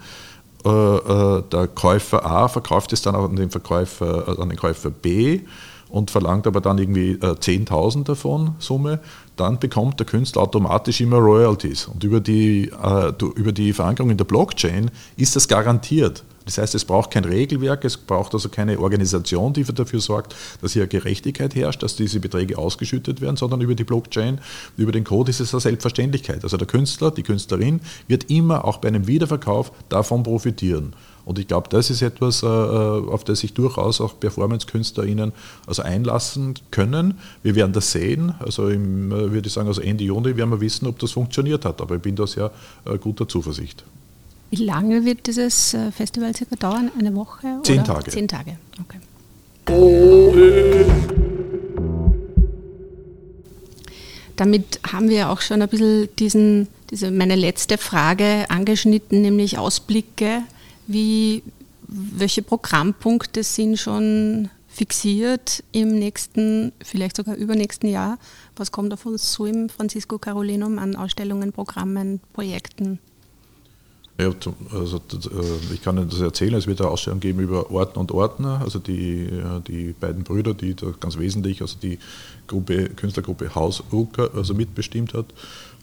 der Käufer A verkauft es dann an den, Verkäufer, an den Käufer B und verlangt aber dann irgendwie 10.000 davon Summe, dann bekommt der Künstler automatisch immer Royalties. Und über die, über die Verankerung in der Blockchain ist das garantiert. Das heißt, es braucht kein Regelwerk, es braucht also keine Organisation, die dafür sorgt, dass hier Gerechtigkeit herrscht, dass diese Beträge ausgeschüttet werden, sondern über die Blockchain, über den Code ist es eine Selbstverständlichkeit. Also der Künstler, die Künstlerin wird immer auch bei einem Wiederverkauf davon profitieren. Und ich glaube, das ist etwas, äh, auf das sich durchaus auch Performance-KünstlerInnen also einlassen können. Wir werden das sehen. Also im, äh, würde ich sagen, also Ende Juni werden wir wissen, ob das funktioniert hat. Aber ich bin da sehr äh, guter Zuversicht. Wie lange wird dieses äh, Festival circa dauern? Eine Woche? Zehn oder? Tage. Zehn Tage, okay. Damit haben wir auch schon ein bisschen diesen, diese, meine letzte Frage angeschnitten, nämlich Ausblicke. Wie, welche Programmpunkte sind schon fixiert im nächsten, vielleicht sogar übernächsten Jahr? Was kommt auf uns zu im Francisco Carolinum an Ausstellungen, Programmen, Projekten? Ja, also, äh, ich kann Ihnen das erzählen, es wird eine Ausstellung geben über Ordner und Ordner, also die, äh, die beiden Brüder, die da ganz wesentlich, also die Gruppe, Künstlergruppe Haus Rucker also mitbestimmt hat.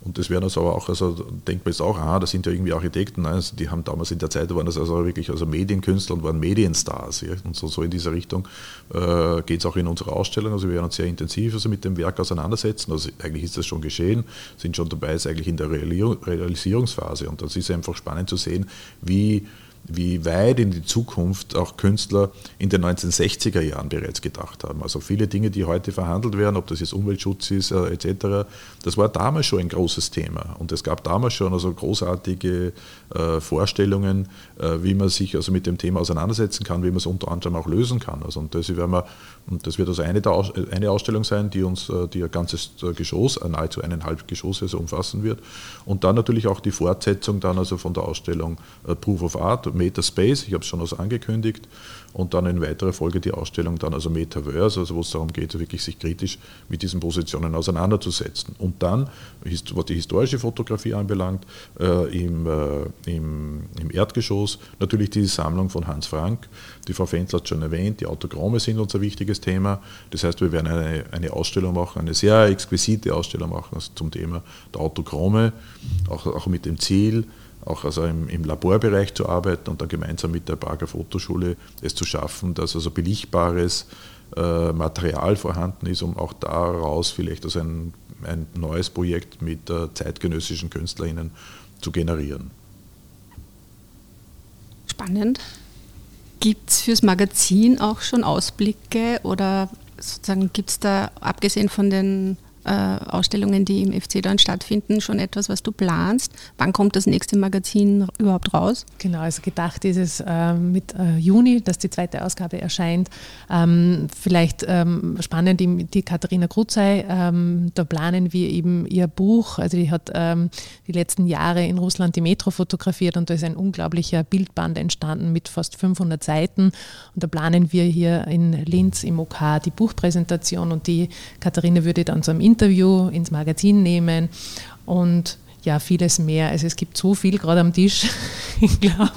Und das wären also aber auch, also denkt man jetzt auch, ah, das sind ja irgendwie Architekten, Nein, also die haben damals in der Zeit, waren das also wirklich also Medienkünstler und waren Medienstars. Ja? Und so, so in dieser Richtung äh, geht es auch in unserer Ausstellung. Also wir werden uns sehr intensiv also mit dem Werk auseinandersetzen. Also eigentlich ist das schon geschehen, sind schon dabei, ist eigentlich in der Realisierungsphase. Und das ist einfach spannend zu sehen, wie wie weit in die Zukunft auch Künstler in den 1960er Jahren bereits gedacht haben. Also viele Dinge, die heute verhandelt werden, ob das jetzt Umweltschutz ist äh, etc., das war damals schon ein großes Thema. Und es gab damals schon also großartige äh, Vorstellungen, äh, wie man sich also mit dem Thema auseinandersetzen kann, wie man es unter anderem auch lösen kann. Also, und, das werden wir, und das wird also eine, Aus, eine Ausstellung sein, die uns äh, die ein ganzes äh, Geschoss, äh, nahezu eineinhalb Geschosse also umfassen wird. Und dann natürlich auch die Fortsetzung dann also von der Ausstellung Proof of Art, Metaspace, ich habe es schon also angekündigt, und dann in weiterer Folge die Ausstellung dann also Metaverse, also wo es darum geht, wirklich sich kritisch mit diesen Positionen auseinanderzusetzen. Und dann, was die historische Fotografie anbelangt, äh, im, äh, im, im, Erdgeschoss natürlich die Sammlung von Hans Frank. Die Frau Fenzel hat schon erwähnt, die Autogramme sind unser wichtiges Thema. Das heißt, wir werden eine, eine Ausstellung machen, eine sehr exquisite Ausstellung machen also zum Thema der Autogramme, auch, auch mit dem Ziel, auch also im, im, Laborbereich zu arbeiten und dann gemeinsam mit der Prager Fotoschule es zu schaffen, dass also belichtbares äh, Material vorhanden ist, um auch daraus vielleicht also ein, ein neues Projekt mit äh, zeitgenössischen KünstlerInnen zu generieren. Spannend. Gibt es fürs Magazin auch schon Ausblicke oder sozusagen gibt es da, abgesehen von den äh, Ausstellungen, die im FC dann stattfinden, schon etwas, was du planst? Wann kommt das nächste Magazin überhaupt raus? Genau, also gedacht ist es äh, mit äh, Juni, dass die zweite Ausgabe erscheint. Ähm, vielleicht ähm, spannend, die, die Katharina Kruzei, ähm, da planen wir eben ihr Buch, also die hat ähm, die letzten Jahre in Russland die Metro fotografiert und da ist ein unglaublicher Bildband entstanden mit fast 500 Seiten und da planen wir hier in Linz im OK die Buchpräsentation und die Katharina würde dann so einem Interview ins Magazin nehmen und ja, vieles mehr. Also es gibt so viel gerade am Tisch. Ich glaube,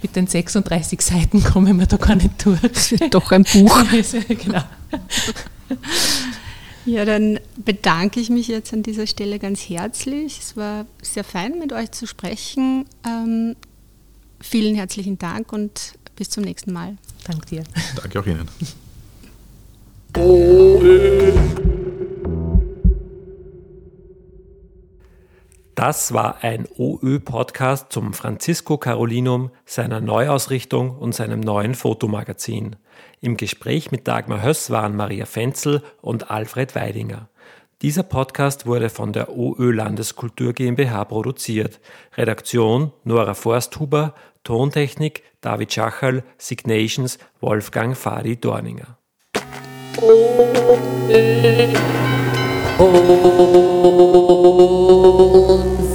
mit den 36 Seiten kommen wir da gar nicht durch. Das wird doch ein Buch. genau. Ja, dann bedanke ich mich jetzt an dieser Stelle ganz herzlich. Es war sehr fein, mit euch zu sprechen. Ähm, vielen herzlichen Dank und bis zum nächsten Mal. Danke dir. Danke auch Ihnen. Das war ein OÖ-Podcast zum Francisco Carolinum, seiner Neuausrichtung und seinem neuen Fotomagazin. Im Gespräch mit Dagmar Höss waren Maria Fenzel und Alfred Weidinger. Dieser Podcast wurde von der OÖ Landeskultur GmbH produziert. Redaktion Nora Forsthuber, Tontechnik David Schachal, Signations Wolfgang Fadi Dorninger. OÖ. Oh.